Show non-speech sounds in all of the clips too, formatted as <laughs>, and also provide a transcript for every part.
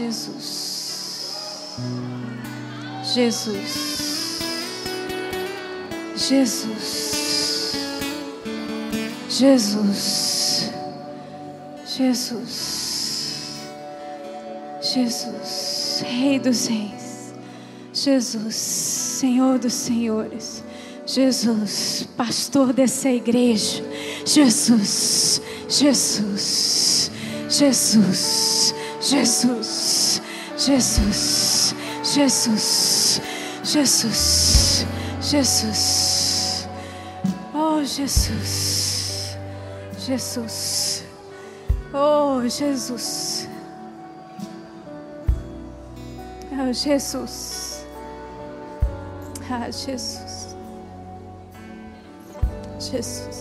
Jesus. Jesus. Jesus. Jesus. Jesus. Jesus. Rei dos reis. Jesus. Senhor dos senhores. Jesus, pastor dessa igreja. Jesus, Jesus, Jesus, Jesus, Jesus, Jesus, Jesus, Jesus. Oh, Jesus, Jesus, oh, Jesus, oh, Jesus, ah, Jesus, Jesus.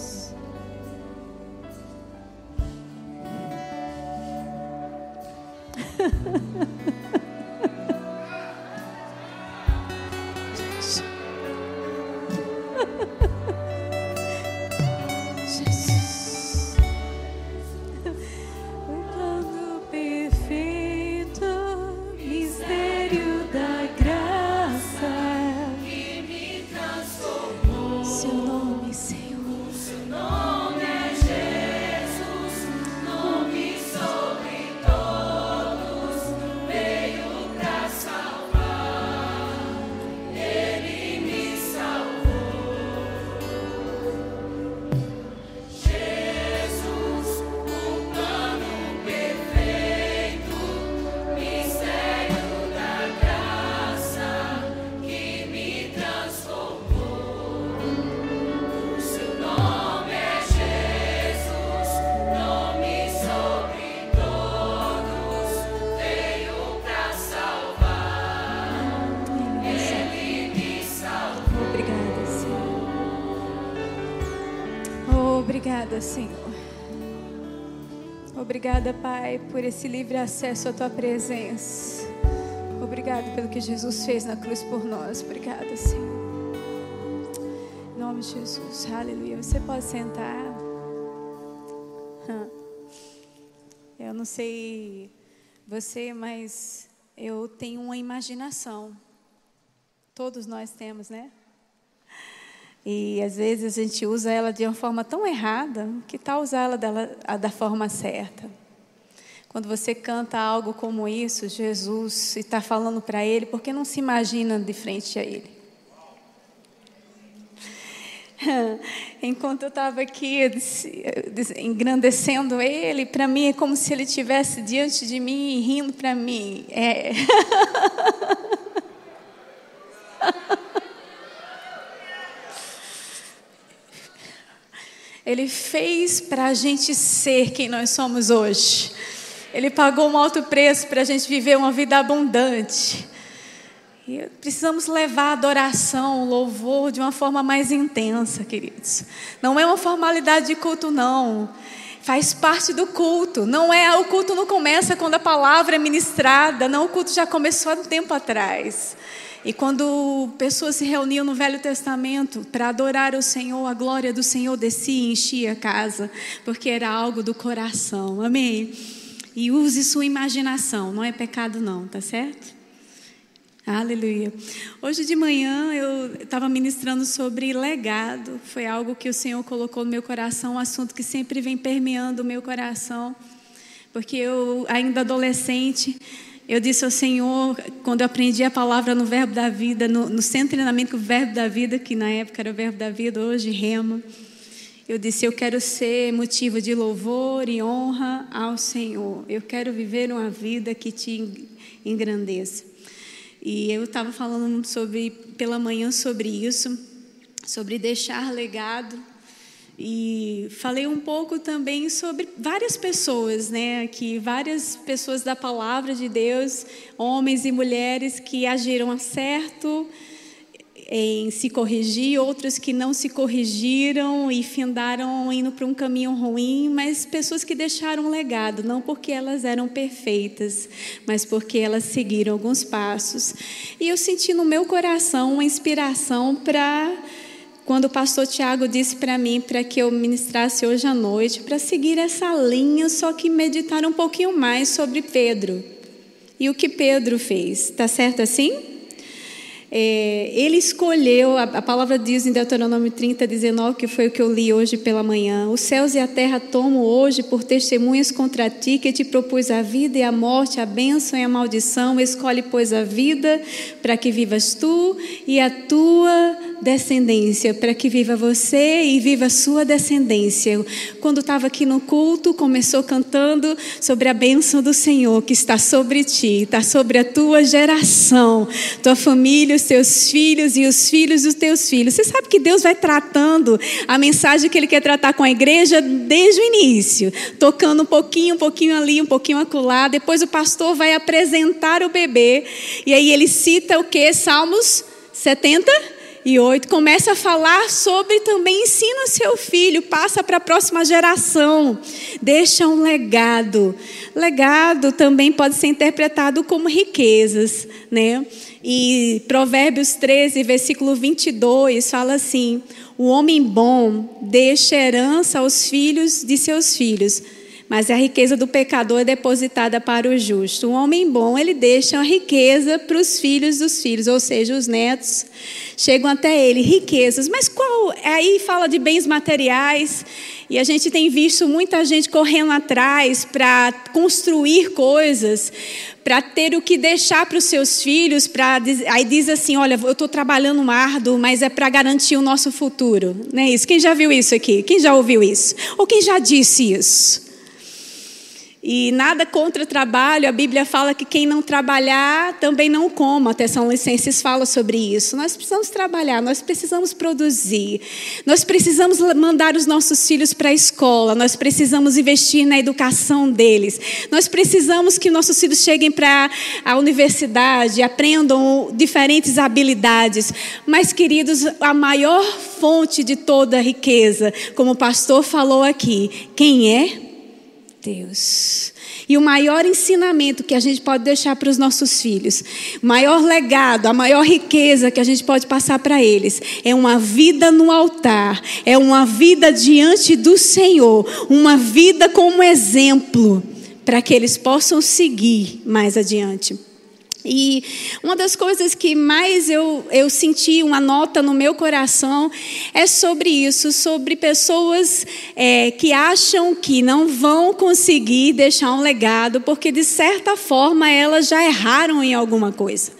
Obrigada, Pai, por esse livre acesso à tua presença. Obrigada pelo que Jesus fez na cruz por nós. Obrigada, Senhor. Em nome de Jesus. Aleluia. Você pode sentar. Eu não sei você, mas eu tenho uma imaginação. Todos nós temos, né? E às vezes a gente usa ela de uma forma tão errada, que tal usar ela dela, da forma certa? Quando você canta algo como isso, Jesus, e está falando para Ele, por que não se imagina de frente a Ele? <laughs> Enquanto eu estava aqui engrandecendo Ele, para mim é como se Ele estivesse diante de mim e rindo para mim. É. <laughs> Ele fez para a gente ser quem nós somos hoje. Ele pagou um alto preço para a gente viver uma vida abundante. E precisamos levar a adoração, o louvor de uma forma mais intensa, queridos. Não é uma formalidade de culto, não. Faz parte do culto. Não é o culto não começa quando a palavra é ministrada. Não, o culto já começou há um tempo atrás. E quando pessoas se reuniam no Velho Testamento para adorar o Senhor, a glória do Senhor descia e enchia a casa, porque era algo do coração. Amém? E use sua imaginação, não é pecado não, tá certo? Aleluia. Hoje de manhã eu estava ministrando sobre legado. Foi algo que o Senhor colocou no meu coração, um assunto que sempre vem permeando o meu coração. Porque eu, ainda adolescente, eu disse ao Senhor, quando eu aprendi a palavra no Verbo da Vida, no, no centro de treinamento do Verbo da Vida, que na época era o Verbo da Vida, hoje Rema, eu disse: Eu quero ser motivo de louvor e honra ao Senhor. Eu quero viver uma vida que te engrandeça. E eu estava falando sobre pela manhã sobre isso, sobre deixar legado. E falei um pouco também sobre várias pessoas, né? Que várias pessoas da palavra de Deus, homens e mulheres que agiram certo em se corrigir, outros que não se corrigiram e findaram indo para um caminho ruim, mas pessoas que deixaram um legado, não porque elas eram perfeitas, mas porque elas seguiram alguns passos. E eu senti no meu coração uma inspiração para quando o pastor Tiago disse para mim para que eu ministrasse hoje à noite, para seguir essa linha, só que meditar um pouquinho mais sobre Pedro. e o que Pedro fez. Tá certo assim? É, ele escolheu, a, a, palavra diz em Deuteronômio 30, 19, que foi o que eu li hoje pela manhã: Os céus e a terra tomam hoje por testemunhas contra ti, que te propus a vida e a morte, a bênção e a maldição. Escolhe, pois, a vida para que vivas tu e a tua descendência, para que viva você e viva a sua descendência. Quando estava aqui no culto, começou cantando sobre a bênção do Senhor que está sobre ti, está sobre a tua geração, tua família, os teus filhos e os filhos dos teus filhos. Você sabe que Deus vai tratando a mensagem que Ele quer tratar com a igreja desde o início, tocando um pouquinho, um pouquinho ali, um pouquinho acolá. Depois o pastor vai apresentar o bebê e aí ele cita o que? Salmos 70 e 8, começa a falar sobre também ensina seu filho, passa para a próxima geração, deixa um legado. Legado também pode ser interpretado como riquezas, né? E Provérbios 13, versículo 22 fala assim: O homem bom deixa herança aos filhos de seus filhos mas a riqueza do pecador é depositada para o justo. Um homem bom, ele deixa a riqueza para os filhos dos filhos, ou seja, os netos chegam até ele, riquezas. Mas qual? Aí fala de bens materiais, e a gente tem visto muita gente correndo atrás para construir coisas, para ter o que deixar para os seus filhos, para aí diz assim, olha, eu estou trabalhando um árduo, mas é para garantir o nosso futuro, não é isso? Quem já viu isso aqui? Quem já ouviu isso? Ou quem já disse isso? E nada contra o trabalho, a Bíblia fala que quem não trabalhar também não coma. Até São Licenses fala sobre isso. Nós precisamos trabalhar, nós precisamos produzir, nós precisamos mandar os nossos filhos para a escola, nós precisamos investir na educação deles, nós precisamos que nossos filhos cheguem para a universidade, aprendam diferentes habilidades. Mas, queridos, a maior fonte de toda a riqueza, como o pastor falou aqui, quem é? Deus. E o maior ensinamento que a gente pode deixar para os nossos filhos, o maior legado, a maior riqueza que a gente pode passar para eles, é uma vida no altar, é uma vida diante do Senhor, uma vida como exemplo, para que eles possam seguir mais adiante. E uma das coisas que mais eu, eu senti uma nota no meu coração é sobre isso, sobre pessoas é, que acham que não vão conseguir deixar um legado, porque de certa forma elas já erraram em alguma coisa.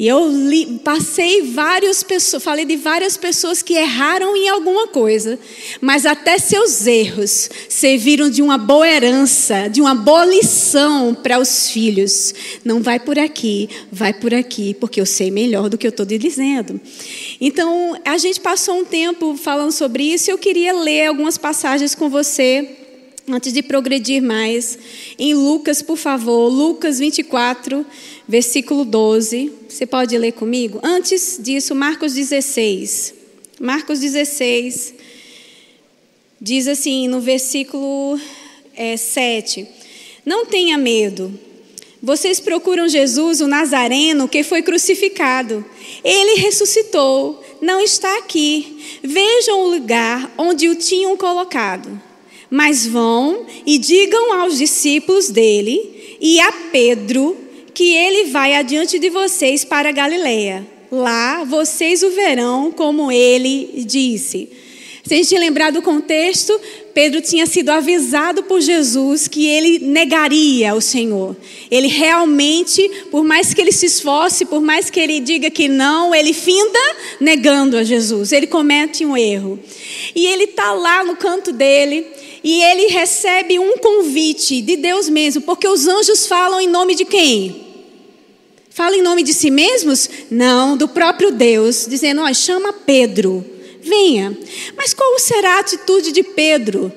E eu li, passei várias pessoas, falei de várias pessoas que erraram em alguma coisa, mas até seus erros serviram de uma boa herança, de uma boa lição para os filhos. Não vai por aqui, vai por aqui, porque eu sei melhor do que eu estou dizendo. Então, a gente passou um tempo falando sobre isso e eu queria ler algumas passagens com você Antes de progredir mais, em Lucas, por favor, Lucas 24, versículo 12. Você pode ler comigo? Antes disso, Marcos 16. Marcos 16 diz assim no versículo é, 7: Não tenha medo. Vocês procuram Jesus, o Nazareno, que foi crucificado. Ele ressuscitou, não está aqui. Vejam o lugar onde o tinham colocado. Mas vão e digam aos discípulos dele e a Pedro que ele vai adiante de vocês para Galiléia. Lá vocês o verão, como ele disse. Se a gente lembrar do contexto, Pedro tinha sido avisado por Jesus que ele negaria o Senhor. Ele realmente, por mais que ele se esforce, por mais que ele diga que não, ele finda negando a Jesus. Ele comete um erro. E ele está lá no canto dele, e ele recebe um convite de Deus mesmo, porque os anjos falam em nome de quem? Falam em nome de si mesmos? Não, do próprio Deus, dizendo: ó, chama Pedro, venha. Mas qual será a atitude de Pedro?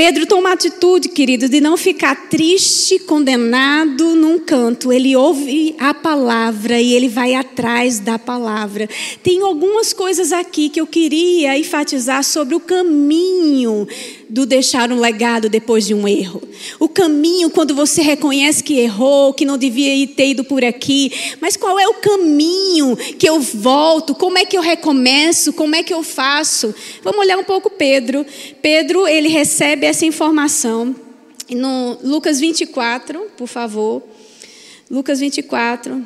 Pedro toma a atitude, querido, de não ficar triste, condenado num canto. Ele ouve a palavra e ele vai atrás da palavra. Tem algumas coisas aqui que eu queria enfatizar sobre o caminho do deixar um legado depois de um erro. O caminho quando você reconhece que errou, que não devia ter ido por aqui. Mas qual é o caminho que eu volto? Como é que eu recomeço? Como é que eu faço? Vamos olhar um pouco Pedro. Pedro, ele recebe essa informação. No Lucas 24, por favor. Lucas 24.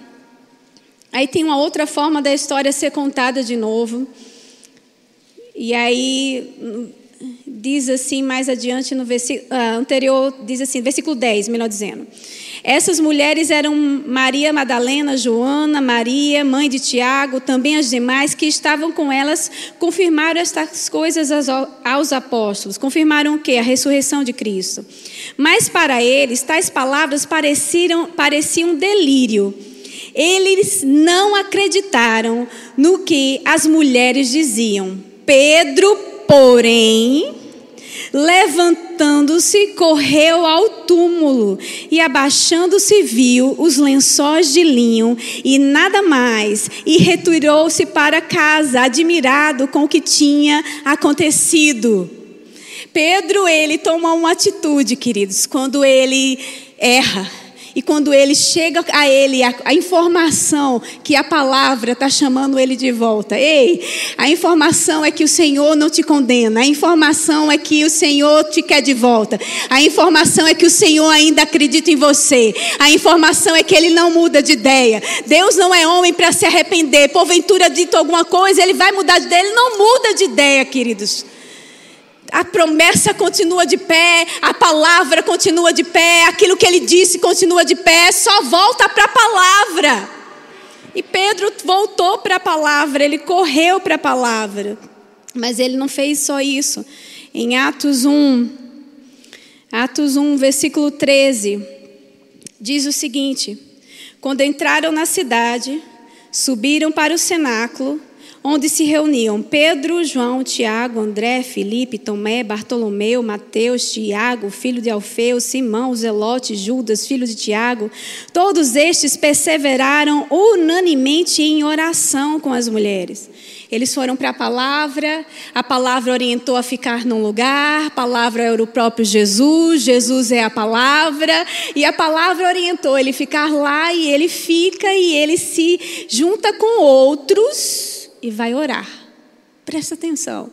Aí tem uma outra forma da história ser contada de novo. E aí diz assim mais adiante no versículo uh, anterior, diz assim, versículo 10, melhor dizendo. Essas mulheres eram Maria Madalena, Joana, Maria, mãe de Tiago, também as demais que estavam com elas, confirmaram estas coisas aos apóstolos. Confirmaram o quê? A ressurreição de Cristo. Mas para eles, tais palavras pareciam, pareciam delírio. Eles não acreditaram no que as mulheres diziam. Pedro, porém, Levantando-se, correu ao túmulo e, abaixando-se, viu os lençóis de linho e nada mais, e retirou-se para casa, admirado com o que tinha acontecido. Pedro, ele toma uma atitude, queridos, quando ele erra e quando ele chega a ele, a, a informação que a palavra está chamando ele de volta. Ei, a informação é que o Senhor não te condena. A informação é que o Senhor te quer de volta. A informação é que o Senhor ainda acredita em você. A informação é que ele não muda de ideia. Deus não é homem para se arrepender. Porventura dito alguma coisa, ele vai mudar de ideia. Ele não muda de ideia, queridos a promessa continua de pé, a palavra continua de pé, aquilo que ele disse continua de pé, só volta para a palavra. E Pedro voltou para a palavra, ele correu para a palavra. Mas ele não fez só isso. Em Atos 1, Atos 1, versículo 13, diz o seguinte: Quando entraram na cidade, subiram para o cenáculo onde se reuniam Pedro, João, Tiago, André, Felipe, Tomé, Bartolomeu, Mateus, Tiago, filho de Alfeu, Simão, Zelote, Judas, filho de Tiago. Todos estes perseveraram unanimemente em oração com as mulheres. Eles foram para a palavra, a palavra orientou a ficar num lugar, a palavra era o próprio Jesus, Jesus é a palavra, e a palavra orientou ele ficar lá e ele fica e ele se junta com outros e vai orar. Presta atenção.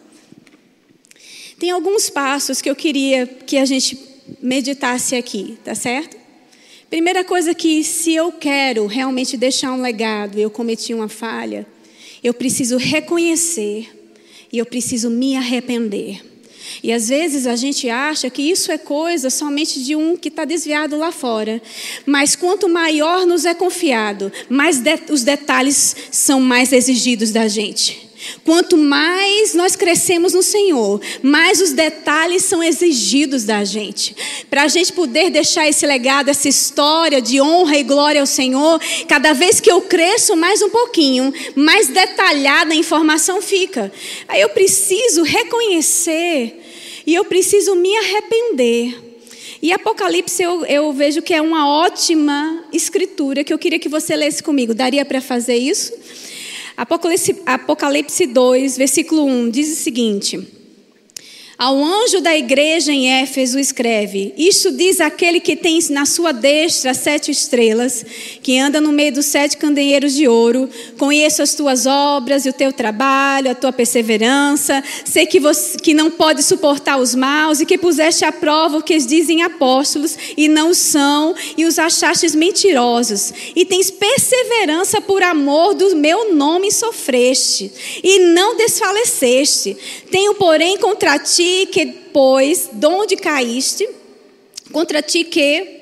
Tem alguns passos que eu queria que a gente meditasse aqui, tá certo? Primeira coisa que se eu quero realmente deixar um legado eu cometi uma falha, eu preciso reconhecer e eu preciso me arrepender. E às vezes a gente acha que isso é coisa somente de um que está desviado lá fora. Mas quanto maior nos é confiado, mais de, os detalhes são mais exigidos da gente. Quanto mais nós crescemos no Senhor, mais os detalhes são exigidos da gente. Para a gente poder deixar esse legado, essa história de honra e glória ao Senhor, cada vez que eu cresço mais um pouquinho, mais detalhada a informação fica. Aí eu preciso reconhecer e eu preciso me arrepender. E Apocalipse eu, eu vejo que é uma ótima escritura que eu queria que você lesse comigo. Daria para fazer isso? Apocalipse, Apocalipse 2, versículo 1 diz o seguinte. Ao anjo da igreja em Éfeso escreve: Isto diz aquele que tem na sua destra sete estrelas, que anda no meio dos sete candeeiros de ouro. Conheço as tuas obras e o teu trabalho, a tua perseverança. Sei que, você, que não pode suportar os maus e que puseste à prova o que dizem apóstolos e não são, e os achastes mentirosos. E tens perseverança por amor do meu nome sofreste, e não desfaleceste. Tenho, porém, contra ti que, pois, de onde caíste, contra ti que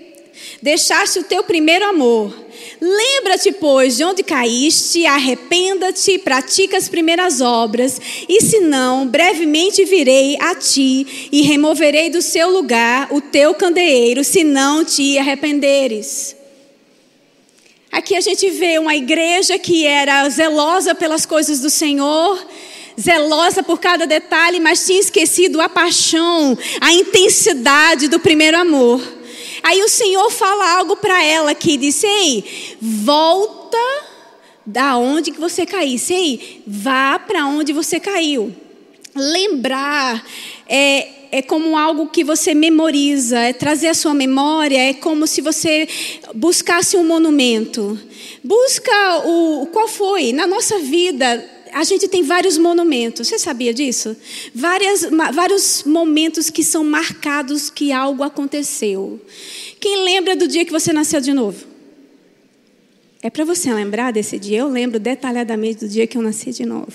deixaste o teu primeiro amor. Lembra-te, pois, de onde caíste, arrependa-te, pratica as primeiras obras, e se não, brevemente virei a ti e removerei do seu lugar o teu candeeiro, se não te arrependeres. Aqui a gente vê uma igreja que era zelosa pelas coisas do Senhor, zelosa por cada detalhe, mas tinha esquecido a paixão, a intensidade do primeiro amor. Aí o Senhor fala algo para ela que disse: Ei, volta da onde que você caísse. Ei, vá para onde você caiu. Lembrar é, é como algo que você memoriza, é trazer a sua memória, é como se você buscasse um monumento. Busca o qual foi na nossa vida a gente tem vários monumentos. Você sabia disso? Várias, vários momentos que são marcados que algo aconteceu. Quem lembra do dia que você nasceu de novo? É para você lembrar desse dia. Eu lembro detalhadamente do dia que eu nasci de novo.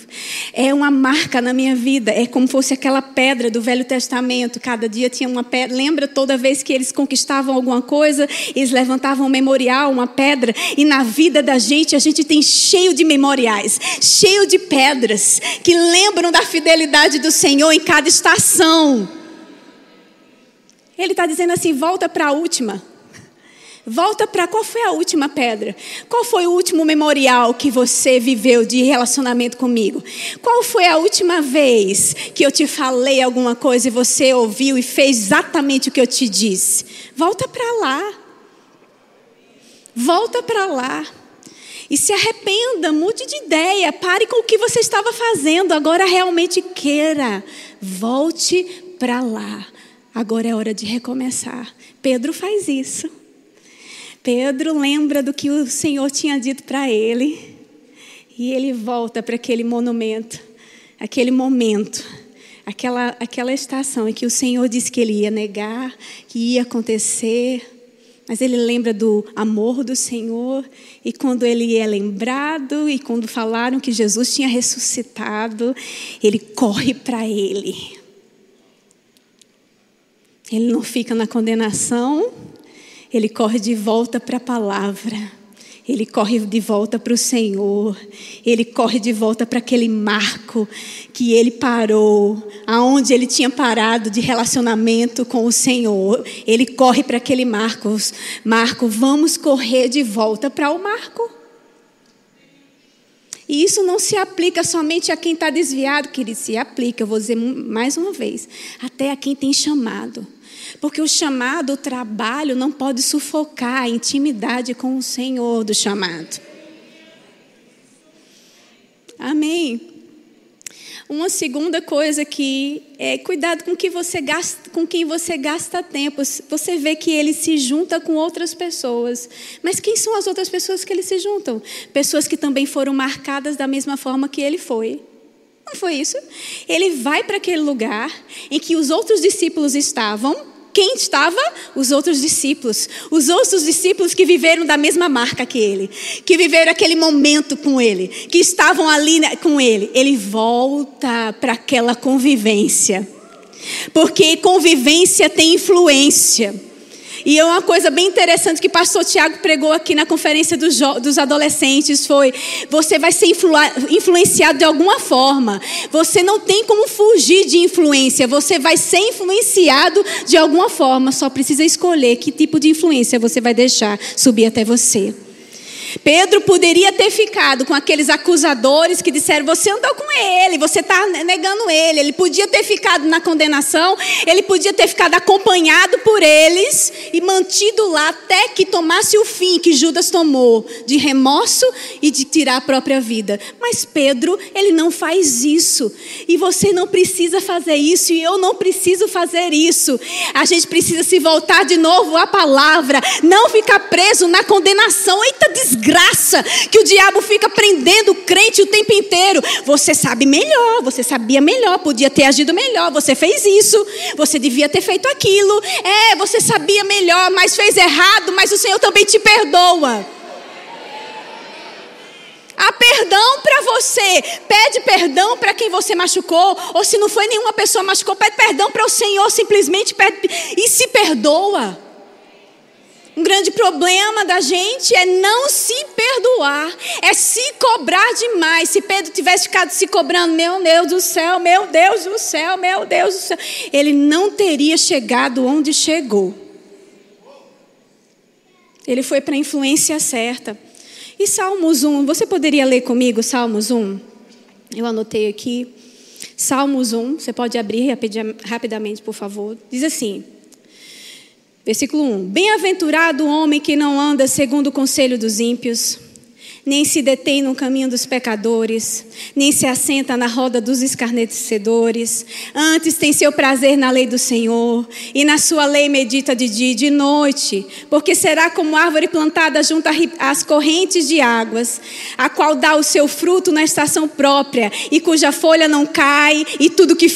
É uma marca na minha vida. É como fosse aquela pedra do Velho Testamento. Cada dia tinha uma pedra. Lembra toda vez que eles conquistavam alguma coisa, eles levantavam um memorial, uma pedra. E na vida da gente, a gente tem cheio de memoriais, cheio de pedras que lembram da fidelidade do Senhor em cada estação. Ele está dizendo assim: volta para a última. Volta para qual foi a última pedra? Qual foi o último memorial que você viveu de relacionamento comigo? Qual foi a última vez que eu te falei alguma coisa e você ouviu e fez exatamente o que eu te disse? Volta para lá. Volta para lá. E se arrependa, mude de ideia, pare com o que você estava fazendo, agora realmente queira. Volte para lá. Agora é hora de recomeçar. Pedro faz isso. Pedro lembra do que o Senhor tinha dito para ele e ele volta para aquele monumento, aquele momento, aquela, aquela estação em que o Senhor disse que ele ia negar, que ia acontecer. Mas ele lembra do amor do Senhor, e quando ele é lembrado, e quando falaram que Jesus tinha ressuscitado, ele corre para ele. Ele não fica na condenação, ele corre de volta para a palavra. Ele corre de volta para o Senhor. Ele corre de volta para aquele marco que ele parou, aonde ele tinha parado de relacionamento com o Senhor. Ele corre para aquele marco. Marco, vamos correr de volta para o marco. E isso não se aplica somente a quem está desviado, querido, se aplica, eu vou dizer mais uma vez, até a quem tem chamado. Porque o chamado, o trabalho, não pode sufocar a intimidade com o Senhor do chamado. Amém. Uma segunda coisa que é cuidado com que você gasta, com quem você gasta tempo. Você vê que ele se junta com outras pessoas. Mas quem são as outras pessoas que ele se juntam? Pessoas que também foram marcadas da mesma forma que ele foi. Não foi isso? Ele vai para aquele lugar em que os outros discípulos estavam quem estava? Os outros discípulos. Os outros discípulos que viveram da mesma marca que ele, que viveram aquele momento com ele, que estavam ali né, com ele. Ele volta para aquela convivência. Porque convivência tem influência. E é uma coisa bem interessante que o pastor Tiago pregou aqui na conferência dos, dos adolescentes foi: você vai ser influ influenciado de alguma forma. Você não tem como fugir de influência. Você vai ser influenciado de alguma forma. Só precisa escolher que tipo de influência você vai deixar subir até você. Pedro poderia ter ficado com aqueles acusadores que disseram: Você andou com ele, você está negando ele. Ele podia ter ficado na condenação, ele podia ter ficado acompanhado por eles e mantido lá até que tomasse o fim que Judas tomou de remorso e de tirar a própria vida. Mas Pedro, ele não faz isso. E você não precisa fazer isso, e eu não preciso fazer isso. A gente precisa se voltar de novo à palavra, não ficar preso na condenação. Eita desgraça desgraça que o diabo fica prendendo o crente o tempo inteiro. Você sabe melhor, você sabia melhor, podia ter agido melhor, você fez isso, você devia ter feito aquilo. É, você sabia melhor, mas fez errado, mas o Senhor também te perdoa. Há perdão para você. Pede perdão para quem você machucou. Ou se não foi nenhuma pessoa machucou, pede perdão para o Senhor. Simplesmente pede e se perdoa. Um grande problema da gente é não se perdoar, é se cobrar demais. Se Pedro tivesse ficado se cobrando, meu Deus do céu, meu Deus do céu, meu Deus do céu, ele não teria chegado onde chegou. Ele foi para a influência certa. E Salmos 1, você poderia ler comigo Salmos 1? Eu anotei aqui. Salmos 1, você pode abrir rapidamente, por favor. Diz assim: Versículo 1: Bem-aventurado o homem que não anda segundo o conselho dos ímpios, nem se detém no caminho dos pecadores, nem se assenta na roda dos escarnecedores. Antes tem seu prazer na lei do Senhor, e na sua lei medita de dia e de noite, porque será como árvore plantada junto às correntes de águas, a qual dá o seu fruto na estação própria, e cuja folha não cai, e tudo que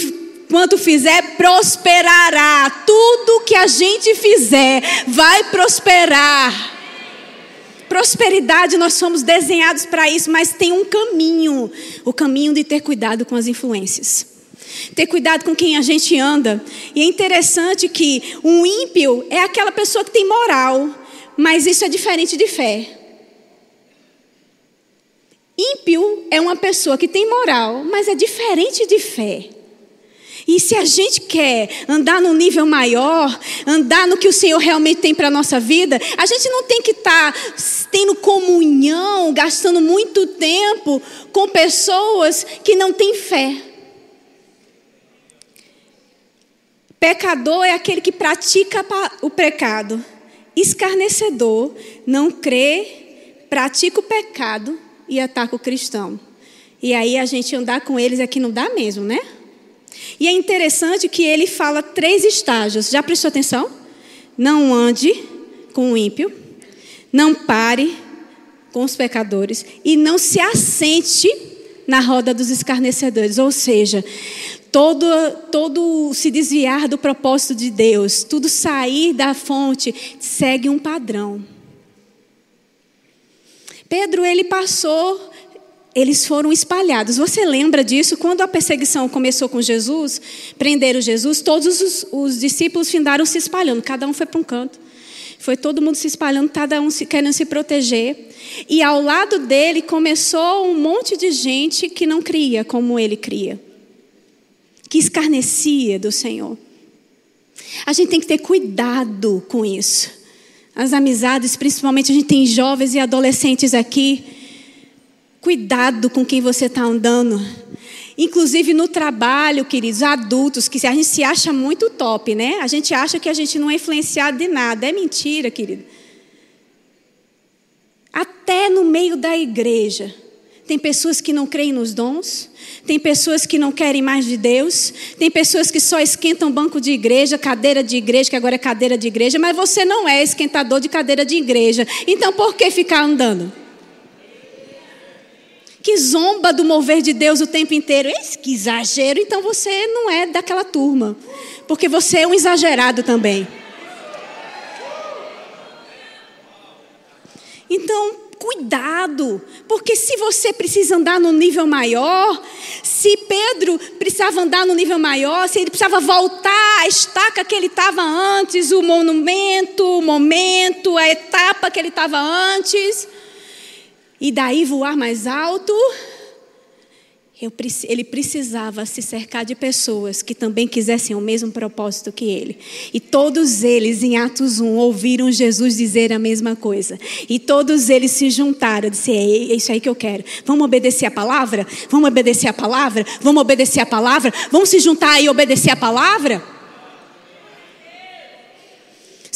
quanto fizer, prosperará. Tudo que a gente fizer vai prosperar. Prosperidade, nós somos desenhados para isso, mas tem um caminho o caminho de ter cuidado com as influências. Ter cuidado com quem a gente anda. E é interessante que um ímpio é aquela pessoa que tem moral, mas isso é diferente de fé. Ímpio é uma pessoa que tem moral, mas é diferente de fé. E se a gente quer andar num nível maior, andar no que o Senhor realmente tem para a nossa vida, a gente não tem que estar tá tendo comunhão, gastando muito tempo com pessoas que não têm fé. Pecador é aquele que pratica o pecado. Escarnecedor não crê, pratica o pecado e ataca o cristão. E aí a gente andar com eles aqui não dá mesmo, né? E é interessante que ele fala três estágios. Já prestou atenção? Não ande com o ímpio, não pare com os pecadores e não se assente na roda dos escarnecedores. Ou seja, todo, todo se desviar do propósito de Deus, tudo sair da fonte, segue um padrão. Pedro, ele passou, eles foram espalhados. Você lembra disso? Quando a perseguição começou com Jesus, prenderam Jesus, todos os, os discípulos findaram se espalhando, cada um foi para um canto. Foi todo mundo se espalhando, cada um se, querendo se proteger. E ao lado dele começou um monte de gente que não cria como ele cria, que escarnecia do Senhor. A gente tem que ter cuidado com isso as amizades, principalmente a gente tem jovens e adolescentes aqui. Cuidado com quem você está andando. Inclusive no trabalho, queridos, adultos, que a gente se acha muito top, né? A gente acha que a gente não é influenciado de nada. É mentira, querido. Até no meio da igreja. Tem pessoas que não creem nos dons, tem pessoas que não querem mais de Deus, tem pessoas que só esquentam banco de igreja, cadeira de igreja, que agora é cadeira de igreja, mas você não é esquentador de cadeira de igreja. Então por que ficar andando? Que zomba do mover de Deus o tempo inteiro. Que exagero, então você não é daquela turma. Porque você é um exagerado também. Então, cuidado, porque se você precisa andar no nível maior, se Pedro precisava andar no nível maior, se ele precisava voltar à estaca que ele estava antes, o monumento, o momento, a etapa que ele estava antes, e daí voar mais alto, eu, ele precisava se cercar de pessoas que também quisessem o mesmo propósito que ele. E todos eles, em Atos 1, ouviram Jesus dizer a mesma coisa. E todos eles se juntaram, disseram: é isso aí que eu quero. Vamos obedecer a palavra? Vamos obedecer a palavra? Vamos obedecer a palavra? Vamos se juntar e obedecer a palavra?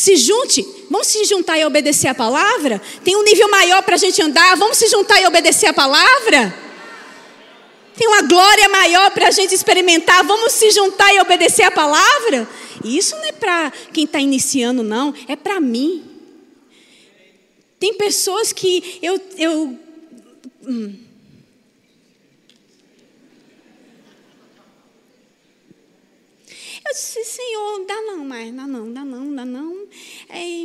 Se junte, vamos se juntar e obedecer a palavra? Tem um nível maior para a gente andar, vamos se juntar e obedecer a palavra? Tem uma glória maior para a gente experimentar. Vamos se juntar e obedecer a palavra? E isso não é para quem está iniciando, não. É para mim. Tem pessoas que eu. eu hum. Eu disse, Senhor, dá não mais, dá não, dá não, dá não. É.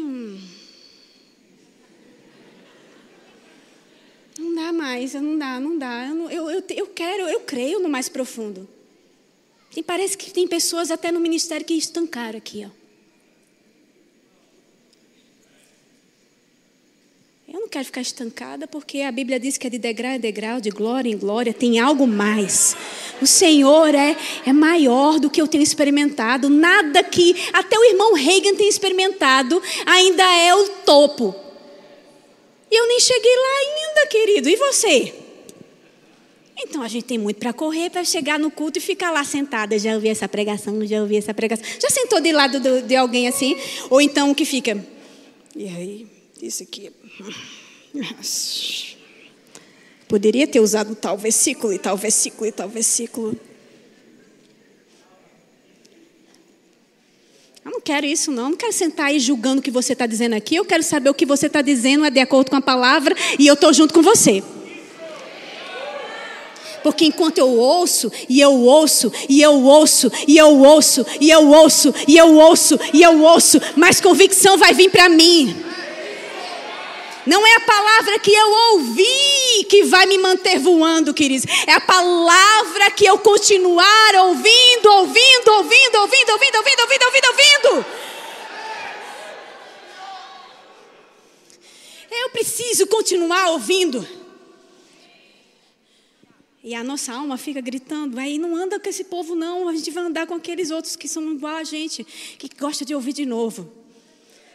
Não dá mais, não dá, não dá. Eu, eu, eu quero, eu creio no mais profundo. E parece que tem pessoas até no ministério que estancaram aqui, ó. Eu não quero ficar estancada porque a Bíblia diz que é de degrau em degrau, de glória em glória, tem algo mais. O Senhor é, é maior do que eu tenho experimentado. Nada que até o irmão Reagan tem experimentado ainda é o topo. E eu nem cheguei lá ainda, querido. E você? Então a gente tem muito para correr para chegar no culto e ficar lá sentada. Já ouvi essa pregação, já ouvi essa pregação. Já sentou de lado de alguém assim? Ou então que fica. E aí, isso aqui. Poderia ter usado tal versículo e tal versículo e tal versículo. Eu não quero isso, não. Eu não quero sentar aí julgando o que você está dizendo aqui. Eu quero saber o que você está dizendo é de acordo com a palavra e eu estou junto com você. Porque enquanto eu ouço, e eu ouço, e eu ouço, e eu ouço, e eu ouço, e eu ouço, e eu ouço, mais convicção vai vir para mim. Não é a palavra que eu ouvi que vai me manter voando, queridos. É a palavra que eu continuar ouvindo, ouvindo, ouvindo, ouvindo, ouvindo, ouvindo, ouvindo, ouvindo, ouvindo. Eu preciso continuar ouvindo. E a nossa alma fica gritando, aí não anda com esse povo não, a gente vai andar com aqueles outros que são igual a gente, que gosta de ouvir de novo.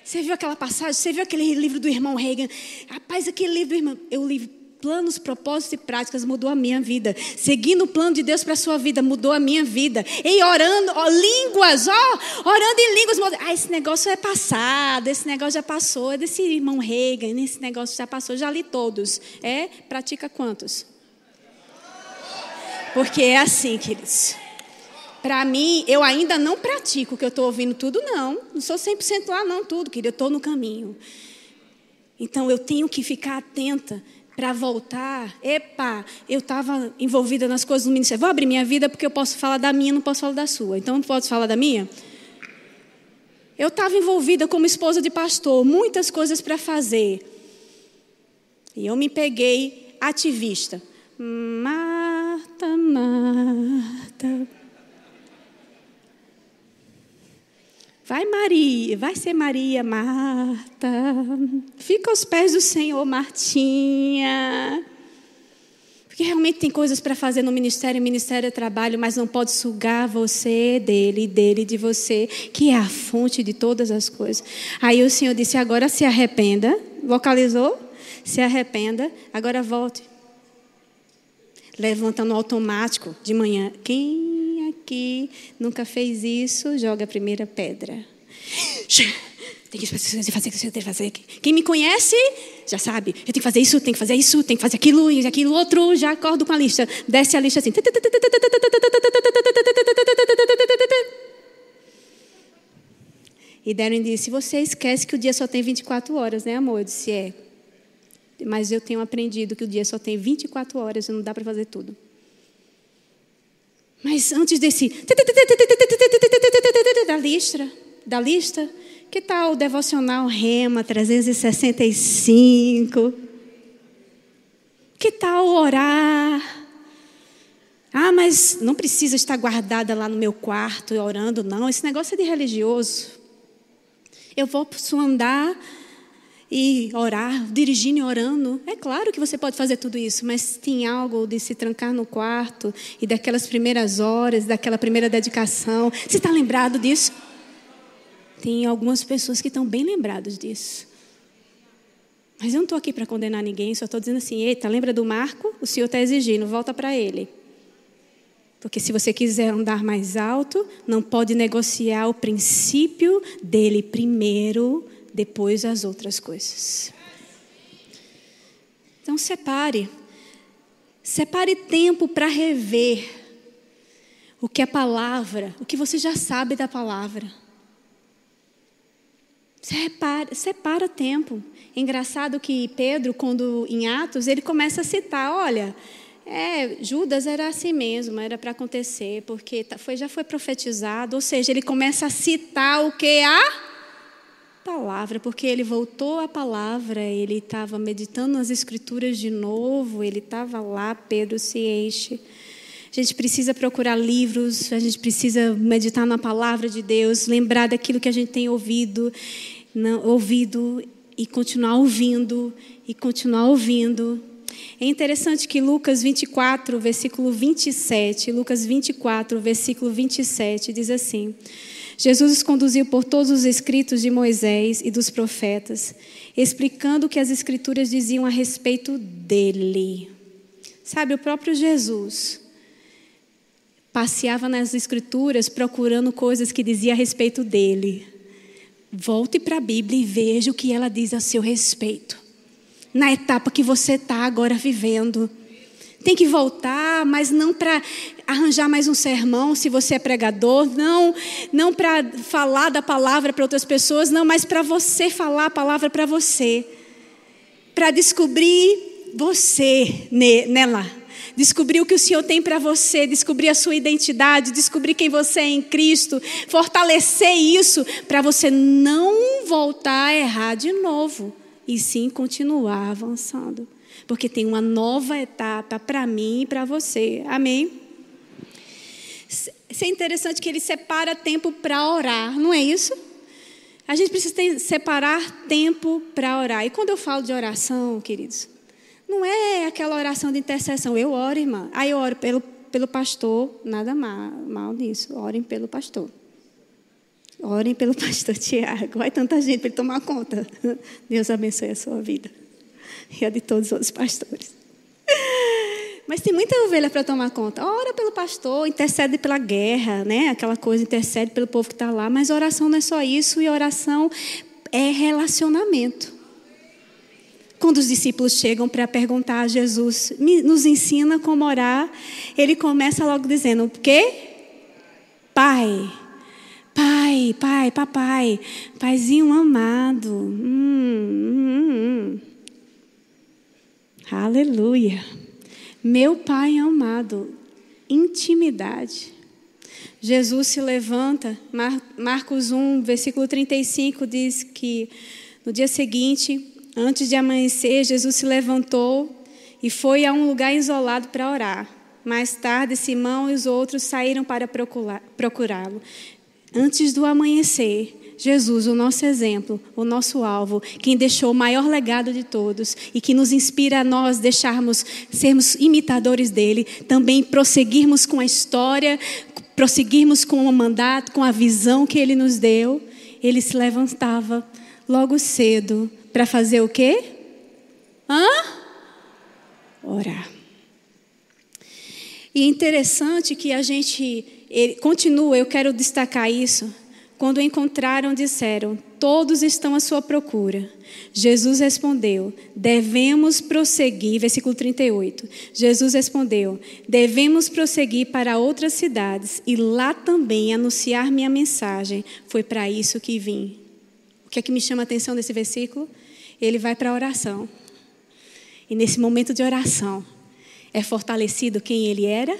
Você viu aquela passagem? Você viu aquele livro do irmão Reagan? Rapaz, aquele livro do irmão. Eu li planos, propósitos e práticas mudou a minha vida. Seguindo o plano de Deus para a sua vida mudou a minha vida. E orando, ó, línguas, ó, orando em línguas. Ah, esse negócio é passado, esse negócio já passou. É desse irmão Reagan, esse negócio já passou. Já li todos. É? Pratica quantos? Porque é assim, queridos. Para mim, eu ainda não pratico que eu estou ouvindo tudo, não. Não sou 100% lá, não, tudo, querido. Eu estou no caminho. Então, eu tenho que ficar atenta para voltar. Epa, eu estava envolvida nas coisas do ministério. Vou abrir minha vida porque eu posso falar da minha, não posso falar da sua. Então, não posso falar da minha? Eu estava envolvida como esposa de pastor, muitas coisas para fazer. E eu me peguei ativista. Marta, Marta. Vai Maria, vai ser Maria, Marta. Fica aos pés do Senhor, Martinha. Porque realmente tem coisas para fazer no ministério, o ministério é trabalho, mas não pode sugar você dele, dele de você, que é a fonte de todas as coisas. Aí o Senhor disse: agora se arrependa. Localizou? Se arrependa, agora volte. Levanta no automático de manhã. Quem aqui nunca fez isso, joga a primeira pedra. Que <laughs> tem que fazer, tem que fazer. Quem me conhece já sabe. Eu tenho que fazer isso, tenho que fazer isso, tenho que fazer aquilo e aquilo outro. Já acordo com a lista. Desce a lista assim. E Darren disse: Você esquece que o dia só tem 24 horas, né, amor? Eu disse: É. Mas eu tenho aprendido que o dia só tem 24 horas e não dá para fazer tudo. Mas antes desse <laughs> da lista, da lista, que tal o devocional Rema 365? Que tal orar? Ah, mas não precisa estar guardada lá no meu quarto orando, não. Esse negócio é de religioso. Eu vou andar e orar, dirigindo e orando. É claro que você pode fazer tudo isso, mas tem algo de se trancar no quarto e daquelas primeiras horas, daquela primeira dedicação. Você está lembrado disso? Tem algumas pessoas que estão bem lembradas disso. Mas eu não estou aqui para condenar ninguém, só estou dizendo assim: eita, lembra do Marco? O Senhor está exigindo, volta para ele. Porque se você quiser andar mais alto, não pode negociar o princípio dele primeiro depois as outras coisas. Então separe. Separe tempo para rever o que é palavra, o que você já sabe da palavra. Separa, separa tempo. Engraçado que Pedro, quando em Atos, ele começa a citar, olha, é, Judas era assim mesmo, era para acontecer, porque tá, foi, já foi profetizado, ou seja, ele começa a citar o que a palavra, porque ele voltou à palavra, ele estava meditando nas escrituras de novo, ele estava lá, Pedro se enche. A gente precisa procurar livros, a gente precisa meditar na palavra de Deus, lembrar daquilo que a gente tem ouvido, não, ouvido e continuar ouvindo e continuar ouvindo. É interessante que Lucas 24, versículo 27, Lucas 24, versículo 27 diz assim: Jesus os conduziu por todos os escritos de Moisés e dos profetas, explicando o que as escrituras diziam a respeito dele. Sabe, o próprio Jesus passeava nas escrituras procurando coisas que dizia a respeito dele. Volte para a Bíblia e veja o que ela diz a seu respeito. Na etapa que você está agora vivendo. Tem que voltar, mas não para arranjar mais um sermão, se você é pregador, não, não para falar da palavra para outras pessoas, não, mas para você falar a palavra para você. Para descobrir você nela. Descobrir o que o Senhor tem para você, descobrir a sua identidade, descobrir quem você é em Cristo, fortalecer isso para você não voltar a errar de novo. e sim continuar avançando. Porque tem uma nova etapa para mim e para você. Amém? Isso é interessante que ele separa tempo para orar, não é isso? A gente precisa ter, separar tempo para orar. E quando eu falo de oração, queridos, não é aquela oração de intercessão. Eu oro, irmã. Aí eu oro pelo, pelo pastor, nada mal, mal nisso. Orem pelo pastor. Orem pelo <laughs> pastor Tiago. Vai tanta gente para ele tomar conta. Deus abençoe a sua vida e a de todos os outros pastores. Mas tem muita ovelha para tomar conta. Ora pelo pastor, intercede pela guerra, né? Aquela coisa, intercede pelo povo que está lá. Mas oração não é só isso, e oração é relacionamento. Quando os discípulos chegam para perguntar a Jesus, nos ensina como orar, ele começa logo dizendo: o quê? Pai. Pai, pai, papai, paizinho amado. Hum, hum, hum. Aleluia. Meu Pai amado, intimidade. Jesus se levanta, Marcos 1, versículo 35 diz que no dia seguinte, antes de amanhecer, Jesus se levantou e foi a um lugar isolado para orar. Mais tarde, Simão e os outros saíram para procurá-lo. Antes do amanhecer, Jesus, o nosso exemplo, o nosso alvo, quem deixou o maior legado de todos e que nos inspira a nós deixarmos, sermos imitadores dele, também prosseguirmos com a história, prosseguirmos com o mandato, com a visão que ele nos deu. Ele se levantava logo cedo para fazer o quê? Hã? Orar. E é interessante que a gente ele, continua, eu quero destacar isso quando o encontraram, disseram: Todos estão à sua procura. Jesus respondeu: Devemos prosseguir. Versículo 38. Jesus respondeu: Devemos prosseguir para outras cidades e lá também anunciar minha mensagem. Foi para isso que vim. O que é que me chama a atenção desse versículo? Ele vai para a oração. E nesse momento de oração, é fortalecido quem ele era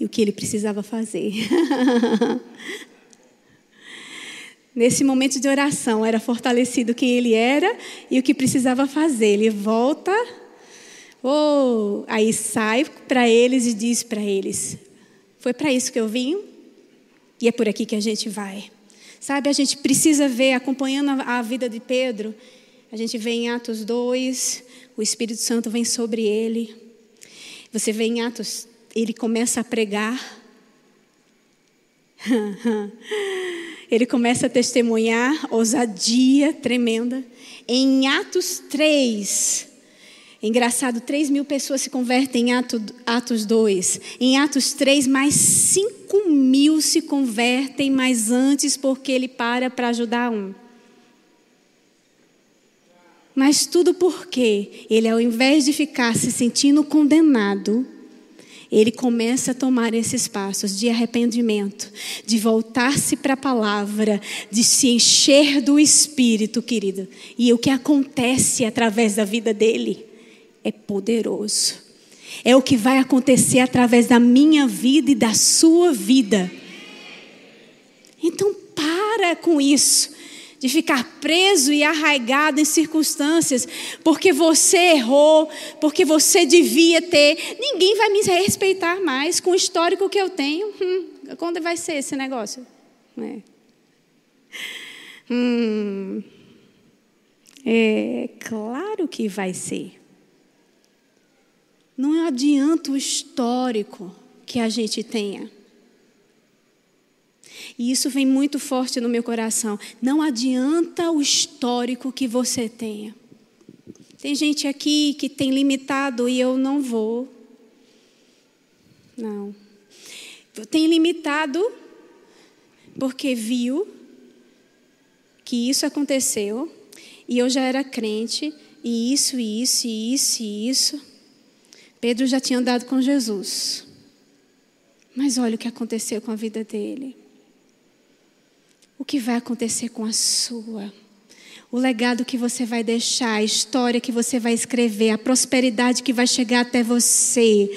e o que ele precisava fazer. <laughs> Nesse momento de oração, era fortalecido quem ele era e o que precisava fazer. Ele volta, oh, aí sai para eles e diz para eles: Foi para isso que eu vim e é por aqui que a gente vai. Sabe, a gente precisa ver, acompanhando a vida de Pedro, a gente vê em Atos 2, o Espírito Santo vem sobre ele. Você vê em Atos, ele começa a pregar. <laughs> ele começa a testemunhar ousadia tremenda. Em Atos 3, engraçado, 3 mil pessoas se convertem em Atos 2. Em Atos 3, mais 5 mil se convertem, mas antes porque ele para para ajudar um. Mas tudo porque ele, ao invés de ficar se sentindo condenado, ele começa a tomar esses passos de arrependimento, de voltar-se para a palavra, de se encher do Espírito, querido. E o que acontece através da vida dele é poderoso. É o que vai acontecer através da minha vida e da sua vida. Então, para com isso de ficar preso e arraigado em circunstâncias, porque você errou, porque você devia ter. Ninguém vai me respeitar mais com o histórico que eu tenho. Hum, quando vai ser esse negócio? É. Hum, é claro que vai ser. Não adianta o histórico que a gente tenha. E isso vem muito forte no meu coração. Não adianta o histórico que você tenha. Tem gente aqui que tem limitado e eu não vou. Não. Tem limitado porque viu que isso aconteceu e eu já era crente e isso, e isso, e isso, e isso. Pedro já tinha andado com Jesus. Mas olha o que aconteceu com a vida dele o que vai acontecer com a sua. O legado que você vai deixar, a história que você vai escrever, a prosperidade que vai chegar até você,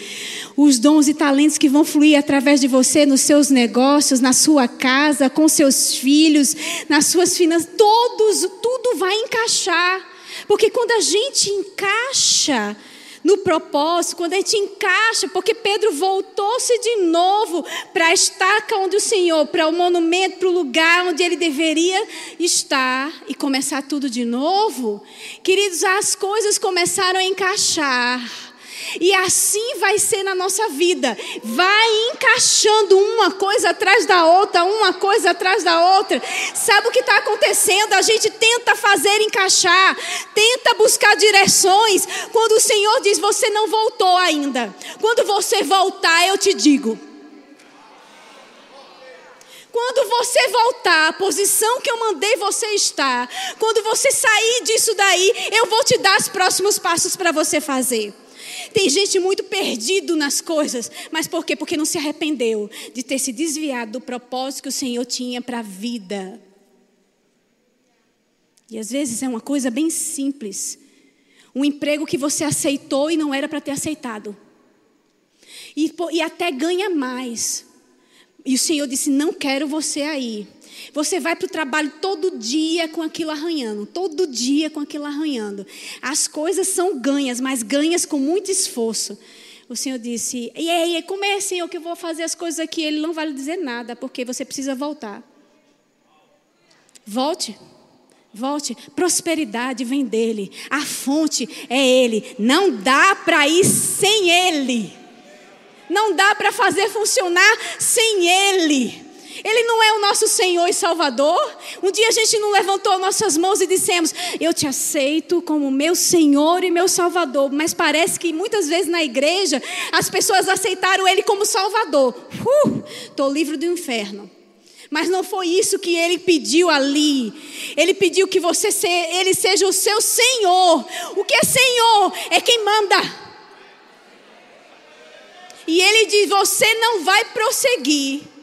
os dons e talentos que vão fluir através de você nos seus negócios, na sua casa, com seus filhos, nas suas finanças, todos, tudo vai encaixar. Porque quando a gente encaixa no propósito, quando a gente encaixa, porque Pedro voltou-se de novo para a estaca onde o Senhor, para o monumento, para o lugar onde ele deveria estar e começar tudo de novo. Queridos, as coisas começaram a encaixar. E assim vai ser na nossa vida. Vai encaixando uma coisa atrás da outra, uma coisa atrás da outra. Sabe o que está acontecendo? A gente tenta fazer encaixar, tenta buscar direções. Quando o Senhor diz: Você não voltou ainda. Quando você voltar, eu te digo. Quando você voltar à posição que eu mandei você estar, quando você sair disso daí, eu vou te dar os próximos passos para você fazer. Tem gente muito perdido nas coisas, mas por quê? Porque não se arrependeu de ter se desviado do propósito que o Senhor tinha para a vida. E às vezes é uma coisa bem simples. Um emprego que você aceitou e não era para ter aceitado. E, e até ganha mais. E o Senhor disse: Não quero você aí. Você vai para o trabalho todo dia com aquilo arranhando, todo dia com aquilo arranhando. As coisas são ganhas, mas ganhas com muito esforço. O Senhor disse: E aí, como é, Senhor, que eu vou fazer as coisas aqui? Ele não vai lhe dizer nada, porque você precisa voltar. Volte. Volte. Prosperidade vem dele. A fonte é ele. Não dá para ir sem ele. Não dá para fazer funcionar sem ele. Ele não é o nosso Senhor e Salvador? Um dia a gente não levantou nossas mãos e dissemos: Eu te aceito como meu Senhor e meu Salvador. Mas parece que muitas vezes na igreja as pessoas aceitaram Ele como Salvador. Estou uh, livre do inferno. Mas não foi isso que ele pediu ali. Ele pediu que você se, ele seja o seu Senhor. O que é Senhor? É quem manda. E ele diz: você não vai prosseguir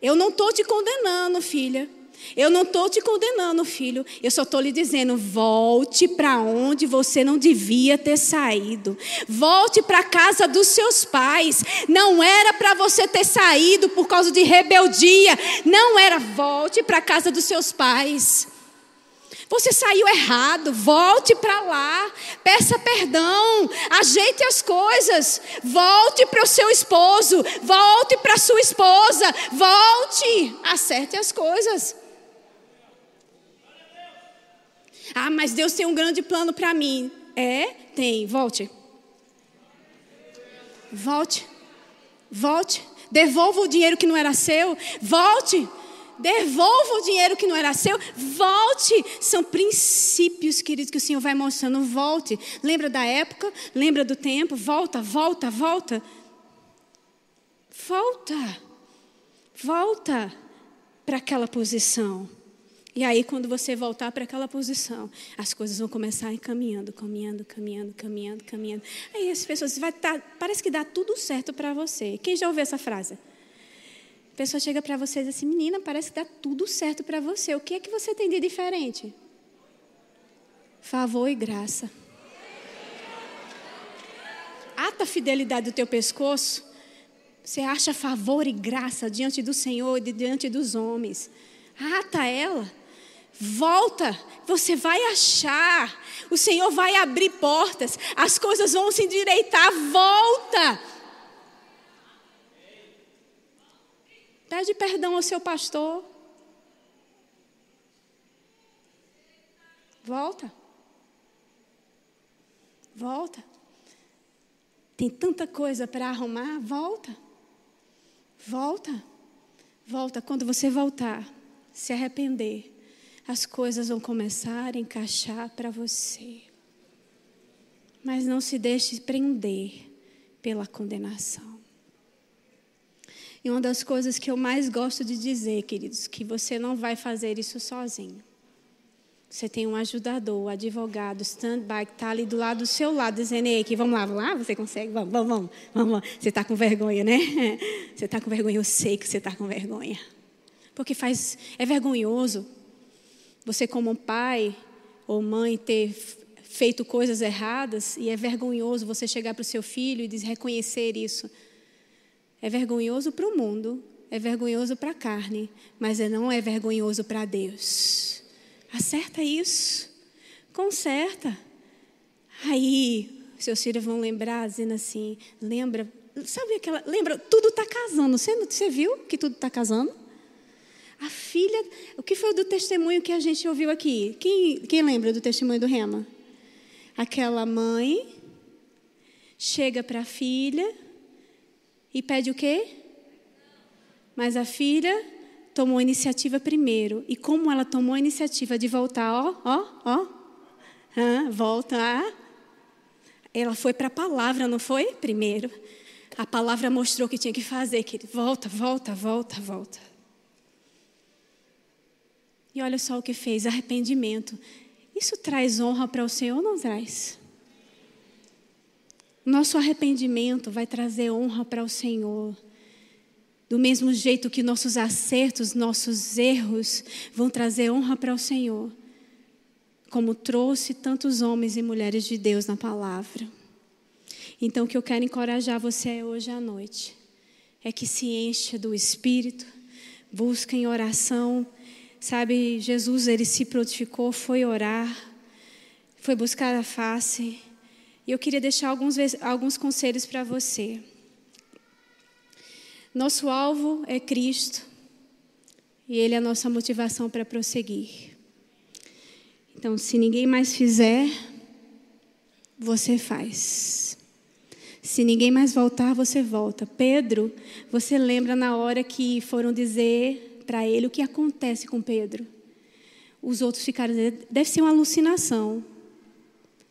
eu não estou te condenando, filha. Eu não estou te condenando, filho. Eu só estou lhe dizendo: volte para onde você não devia ter saído. Volte para a casa dos seus pais. Não era para você ter saído por causa de rebeldia. Não era. Volte para a casa dos seus pais. Você saiu errado, volte para lá, peça perdão, ajeite as coisas, volte para o seu esposo, volte para sua esposa, volte, acerte as coisas. Ah, mas Deus tem um grande plano para mim. É? Tem, volte. Volte. Volte. Devolva o dinheiro que não era seu. Volte. Devolva o dinheiro que não era seu. Volte. São princípios, queridos, que o Senhor vai mostrando. Volte. Lembra da época? Lembra do tempo? Volta, volta, volta. Volta. Volta para aquela posição. E aí, quando você voltar para aquela posição, as coisas vão começar a ir caminhando, caminhando, caminhando, caminhando, caminhando. Aí as pessoas, vai tá, parece que dá tudo certo para você. Quem já ouviu essa frase? A pessoa chega para você e diz assim: menina, parece que dá tudo certo para você. O que é que você tem de diferente? Favor e graça. Ata a fidelidade do teu pescoço. Você acha favor e graça diante do Senhor e diante dos homens. Ata ela. Volta, você vai achar. O Senhor vai abrir portas. As coisas vão se endireitar. Volta. Pede perdão ao seu pastor. Volta. Volta. Tem tanta coisa para arrumar, volta. Volta. Volta. Quando você voltar, se arrepender, as coisas vão começar a encaixar para você. Mas não se deixe prender pela condenação. E uma das coisas que eu mais gosto de dizer, queridos, que você não vai fazer isso sozinho. Você tem um ajudador, um advogado, stand-by, que está ali do lado do seu lado, dizendo, ei, aqui, vamos lá, vamos lá, você consegue? Vamos, vamos, vamos. vamos. Você está com vergonha, né? <laughs> Você está com vergonha, eu sei que você está com vergonha. Porque faz, é vergonhoso você como pai ou mãe ter feito coisas erradas e é vergonhoso você chegar para o seu filho e reconhecer isso. É vergonhoso para o mundo, é vergonhoso para a carne, mas é, não é vergonhoso para Deus. Acerta isso. Conserta. Aí, seus filhos vão lembrar, dizendo assim: lembra, sabe aquela. Lembra, tudo está casando. Você, você viu que tudo está casando? A filha. O que foi do testemunho que a gente ouviu aqui? Quem, quem lembra do testemunho do Rema? Aquela mãe chega para a filha e pede o quê? Mas a filha tomou a iniciativa primeiro. E como ela tomou a iniciativa de voltar, ó, ó, ó, volta, ah, ela foi para a palavra, não foi? Primeiro. A palavra mostrou o que tinha que fazer, que volta, volta, volta, volta. E olha só o que fez, arrependimento. Isso traz honra para o Senhor ou não traz? Nosso arrependimento vai trazer honra para o Senhor. Do mesmo jeito que nossos acertos, nossos erros vão trazer honra para o Senhor, como trouxe tantos homens e mulheres de Deus na palavra. Então, o que eu quero encorajar você hoje à noite é que se encha do Espírito, busca em oração. Sabe, Jesus, ele se prontificou, foi orar, foi buscar a face. E eu queria deixar alguns, alguns conselhos para você. Nosso alvo é Cristo e Ele é a nossa motivação para prosseguir. Então, se ninguém mais fizer, você faz. Se ninguém mais voltar, você volta. Pedro, você lembra na hora que foram dizer para ele o que acontece com Pedro? Os outros ficaram deve ser uma alucinação.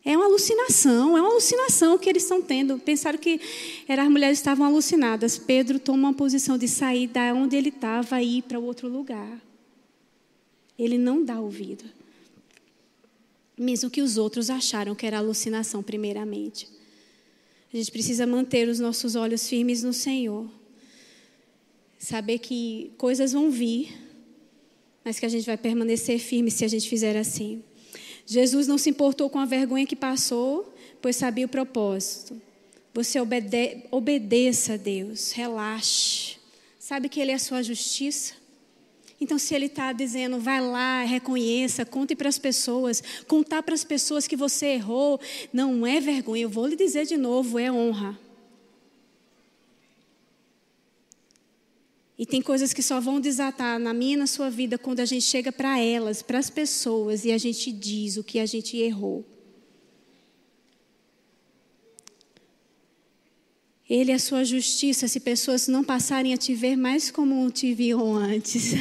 É uma alucinação, é uma alucinação que eles estão tendo. Pensaram que era, as mulheres estavam alucinadas. Pedro toma uma posição de sair da onde ele estava e ir para outro lugar. Ele não dá ouvido. Mesmo que os outros acharam que era alucinação, primeiramente. A gente precisa manter os nossos olhos firmes no Senhor. Saber que coisas vão vir, mas que a gente vai permanecer firme se a gente fizer assim. Jesus não se importou com a vergonha que passou, pois sabia o propósito. Você obede obedeça a Deus, relaxe. Sabe que Ele é a sua justiça? Então, se Ele está dizendo, vai lá, reconheça, conte para as pessoas, contar para as pessoas que você errou, não é vergonha. Eu vou lhe dizer de novo, é honra. E tem coisas que só vão desatar na minha e na sua vida quando a gente chega para elas, para as pessoas, e a gente diz o que a gente errou. Ele é a sua justiça se pessoas não passarem a te ver mais como te viam antes. <laughs>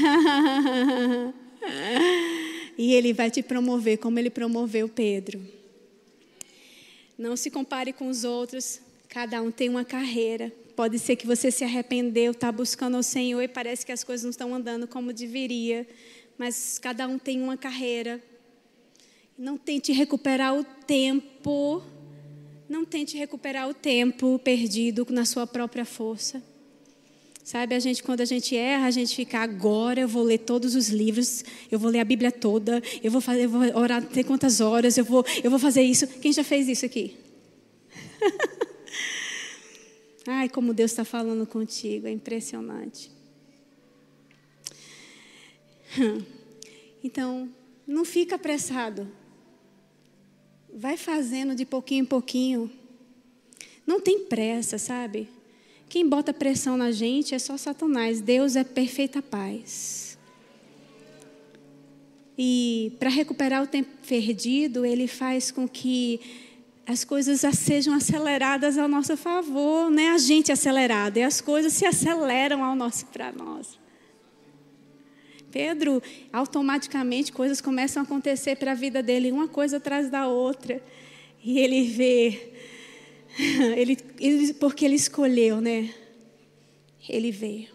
e ele vai te promover como ele promoveu Pedro. Não se compare com os outros, cada um tem uma carreira. Pode ser que você se arrependeu, está buscando o Senhor e parece que as coisas não estão andando como deveria, mas cada um tem uma carreira. Não tente recuperar o tempo, não tente recuperar o tempo perdido na sua própria força. Sabe, a gente quando a gente erra, a gente fica agora eu vou ler todos os livros, eu vou ler a Bíblia toda, eu vou fazer, eu vou orar ter quantas horas, eu vou, eu vou fazer isso. Quem já fez isso aqui? <laughs> Ai, como Deus está falando contigo, é impressionante. Então, não fica apressado. Vai fazendo de pouquinho em pouquinho. Não tem pressa, sabe? Quem bota pressão na gente é só Satanás. Deus é perfeita paz. E para recuperar o tempo perdido, ele faz com que as coisas sejam aceleradas ao nosso favor, não é a gente acelerada, é as coisas se aceleram ao nosso para nós. Pedro, automaticamente coisas começam a acontecer para a vida dele, uma coisa atrás da outra. E ele vê, <laughs> ele, ele, porque ele escolheu, né? Ele vê.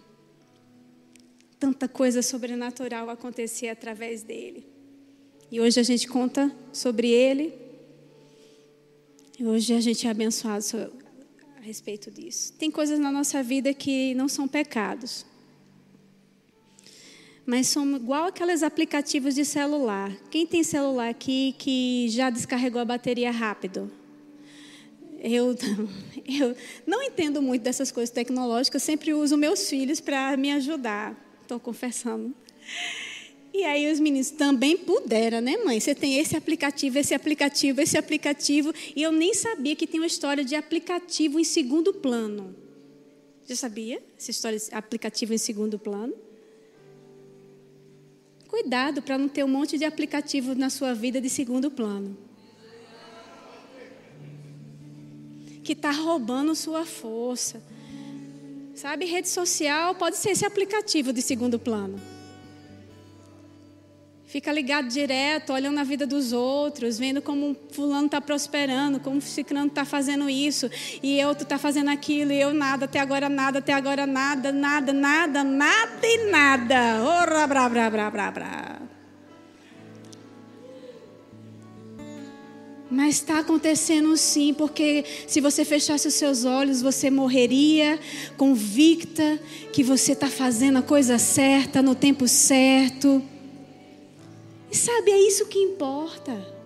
Tanta coisa sobrenatural acontecia através dele. E hoje a gente conta sobre ele hoje a gente é abençoado a respeito disso. Tem coisas na nossa vida que não são pecados. Mas são igual aqueles aplicativos de celular. Quem tem celular aqui que já descarregou a bateria rápido? Eu, <laughs> eu não entendo muito dessas coisas tecnológicas, sempre uso meus filhos para me ajudar. Estou confessando. E aí os meninos também puderam, né, mãe? Você tem esse aplicativo, esse aplicativo, esse aplicativo. E eu nem sabia que tem uma história de aplicativo em segundo plano. Já sabia? Essa história de aplicativo em segundo plano? Cuidado para não ter um monte de aplicativo na sua vida de segundo plano. Que está roubando sua força. Sabe, rede social pode ser esse aplicativo de segundo plano. Fica ligado direto, olhando na vida dos outros, vendo como fulano está prosperando, como ciclano está fazendo isso, e outro está fazendo aquilo, e eu nada, até agora nada, até agora nada, nada, nada, nada e nada. Ora, brá, brá, brá, brá, brá. Mas está acontecendo sim, porque se você fechasse os seus olhos, você morreria convicta que você está fazendo a coisa certa, no tempo certo. E sabe, é isso que importa.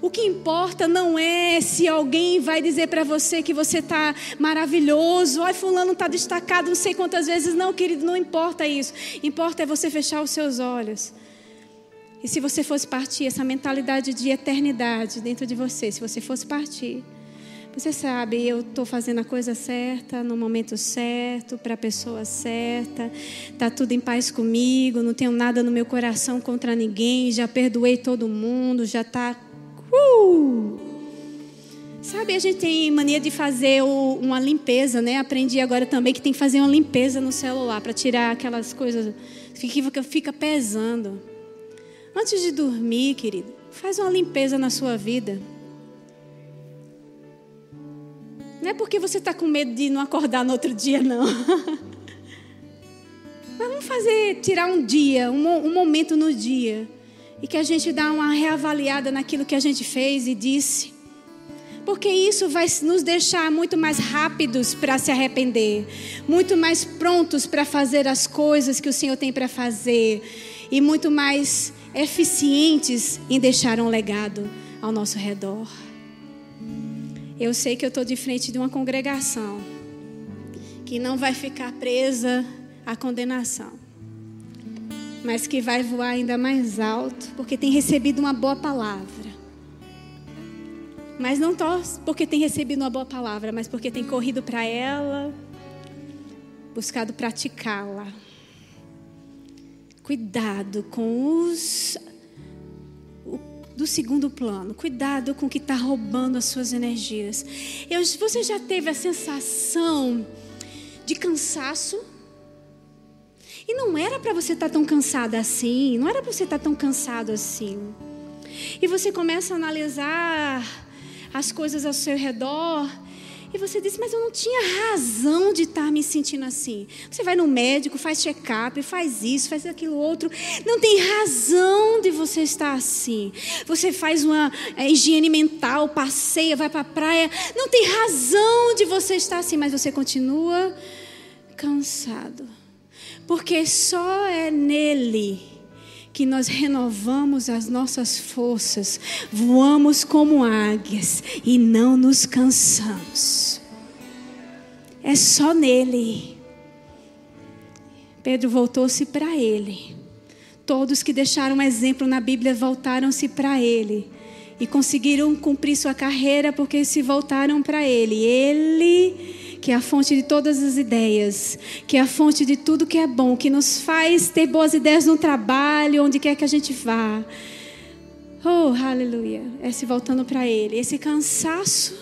O que importa não é se alguém vai dizer para você que você está maravilhoso, ai, fulano está destacado, não sei quantas vezes. Não, querido, não importa isso. Importa é você fechar os seus olhos. E se você fosse partir, essa mentalidade de eternidade dentro de você, se você fosse partir, você sabe, eu estou fazendo a coisa certa, no momento certo, para a pessoa certa, está tudo em paz comigo, não tenho nada no meu coração contra ninguém, já perdoei todo mundo, já está. Uh! Sabe, a gente tem mania de fazer uma limpeza, né? Aprendi agora também que tem que fazer uma limpeza no celular para tirar aquelas coisas que fica pesando. Antes de dormir, querido, faz uma limpeza na sua vida. Não é porque você está com medo de não acordar no outro dia, não. <laughs> Mas vamos fazer, tirar um dia, um, um momento no dia. E que a gente dá uma reavaliada naquilo que a gente fez e disse. Porque isso vai nos deixar muito mais rápidos para se arrepender, muito mais prontos para fazer as coisas que o Senhor tem para fazer, e muito mais eficientes em deixar um legado ao nosso redor. Eu sei que eu estou de frente de uma congregação que não vai ficar presa à condenação, mas que vai voar ainda mais alto porque tem recebido uma boa palavra. Mas não porque tem recebido uma boa palavra, mas porque tem corrido para ela, buscado praticá-la. Cuidado com os do segundo plano. Cuidado com o que está roubando as suas energias. Eu, você já teve a sensação de cansaço? E não era para você estar tá tão cansada assim, não era para você estar tá tão cansado assim. E você começa a analisar as coisas ao seu redor e você diz, mas eu não tinha razão de estar me sentindo assim. Você vai no médico, faz check-up, faz isso, faz aquilo outro. Não tem razão de você estar assim. Você faz uma é, higiene mental, passeia, vai para a praia. Não tem razão de você estar assim, mas você continua cansado. Porque só é nele que nós renovamos as nossas forças, voamos como águias e não nos cansamos. É só nele. Pedro voltou-se para ele. Todos que deixaram um exemplo na Bíblia voltaram-se para ele e conseguiram cumprir sua carreira porque se voltaram para ele. Ele que é a fonte de todas as ideias, que é a fonte de tudo que é bom, que nos faz ter boas ideias no trabalho, onde quer que a gente vá. Oh, aleluia. É se voltando para Ele. Esse cansaço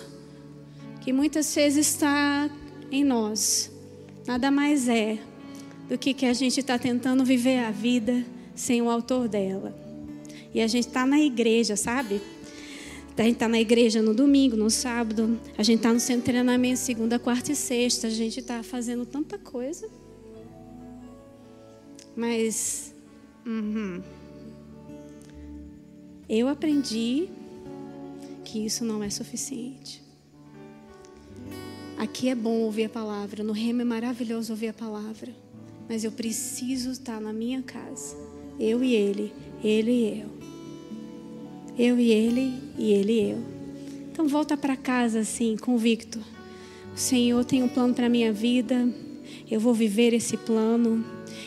que muitas vezes está em nós, nada mais é do que que a gente está tentando viver a vida sem o autor dela. E a gente está na igreja, sabe? A gente está na igreja no domingo, no sábado. A gente está no centro de treinamento segunda, quarta e sexta. A gente está fazendo tanta coisa. Mas uhum, eu aprendi que isso não é suficiente. Aqui é bom ouvir a palavra, no remo é maravilhoso ouvir a palavra. Mas eu preciso estar na minha casa. Eu e ele, ele e eu. Eu e ele e ele e eu. Então volta para casa assim, convicto. O Senhor tem um plano para minha vida. Eu vou viver esse plano.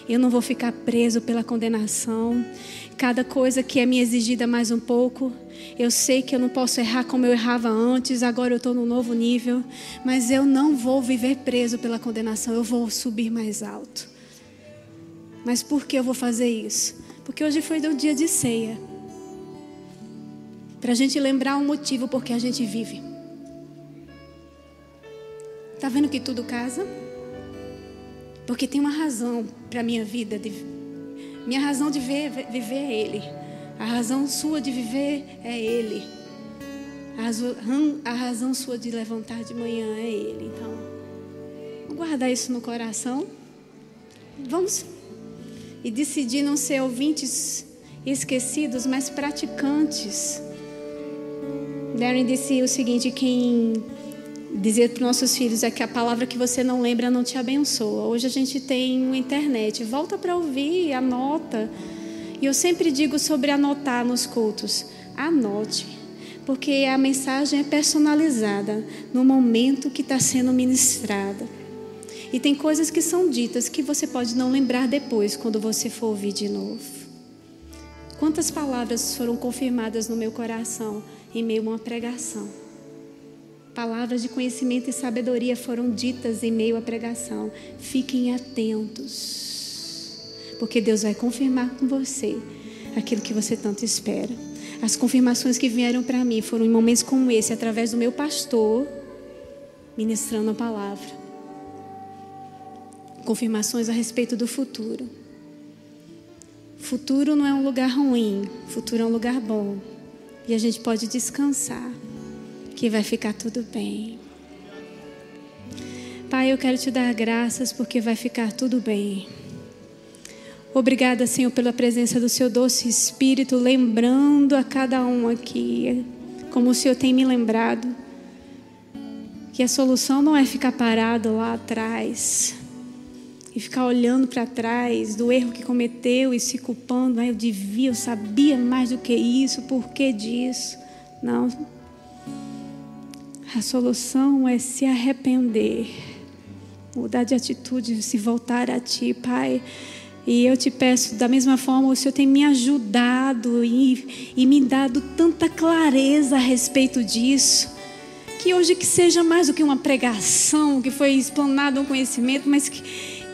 Eu não vou ficar preso pela condenação. Cada coisa que é me exigida mais um pouco, eu sei que eu não posso errar como eu errava antes, agora eu estou num novo nível, mas eu não vou viver preso pela condenação, eu vou subir mais alto. Mas por que eu vou fazer isso? Porque hoje foi o dia de ceia. Para a gente lembrar o motivo por que a gente vive. Tá vendo que tudo casa? Porque tem uma razão para a minha vida. De, minha razão de ver, viver é Ele. A razão sua de viver é Ele. A razão, a razão sua de levantar de manhã é Ele. Então, vamos guardar isso no coração. Vamos e decidir não ser ouvintes esquecidos, mas praticantes. Darren disse o seguinte: quem dizer para os nossos filhos é que a palavra que você não lembra não te abençoa. Hoje a gente tem uma internet, volta para ouvir, anota. E eu sempre digo sobre anotar nos cultos. Anote, porque a mensagem é personalizada no momento que está sendo ministrada. E tem coisas que são ditas que você pode não lembrar depois, quando você for ouvir de novo. Quantas palavras foram confirmadas no meu coração em meio a uma pregação? Palavras de conhecimento e sabedoria foram ditas em meio à pregação. Fiquem atentos, porque Deus vai confirmar com você aquilo que você tanto espera. As confirmações que vieram para mim foram em momentos como esse, através do meu pastor, ministrando a palavra. Confirmações a respeito do futuro. Futuro não é um lugar ruim, futuro é um lugar bom. E a gente pode descansar que vai ficar tudo bem. Pai, eu quero te dar graças porque vai ficar tudo bem. Obrigada, Senhor, pela presença do seu doce Espírito, lembrando a cada um aqui, como o Senhor tem me lembrado, que a solução não é ficar parado lá atrás e ficar olhando para trás do erro que cometeu e se culpando. Ah, eu devia, eu sabia mais do que isso, por que disso? Não, a solução é se arrepender, mudar de atitude, se voltar a Ti, Pai. E eu te peço, da mesma forma, o Senhor tem me ajudado e, e me dado tanta clareza a respeito disso. Que hoje que seja mais do que uma pregação, que foi explanado um conhecimento, mas que,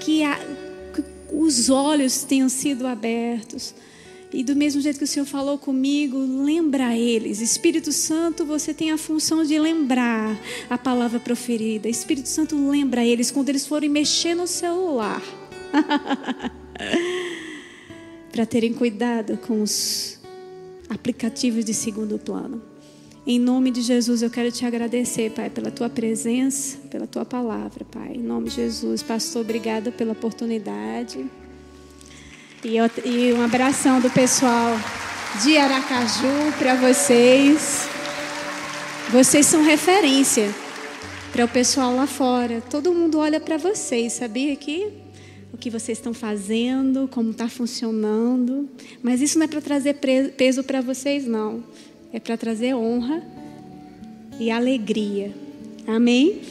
que, a, que os olhos tenham sido abertos e do mesmo jeito que o Senhor falou comigo, lembra eles. Espírito Santo, você tem a função de lembrar a palavra proferida. Espírito Santo lembra eles quando eles forem mexer no celular. <laughs> Para terem cuidado com os aplicativos de segundo plano. Em nome de Jesus, eu quero te agradecer, Pai, pela tua presença, pela tua palavra, Pai. Em nome de Jesus, pastor, obrigada pela oportunidade. E, eu, e um abração do pessoal de Aracaju para vocês. Vocês são referência para o pessoal lá fora. Todo mundo olha para vocês, sabia que o que vocês estão fazendo, como está funcionando. Mas isso não é para trazer peso para vocês, não. É para trazer honra e alegria. Amém?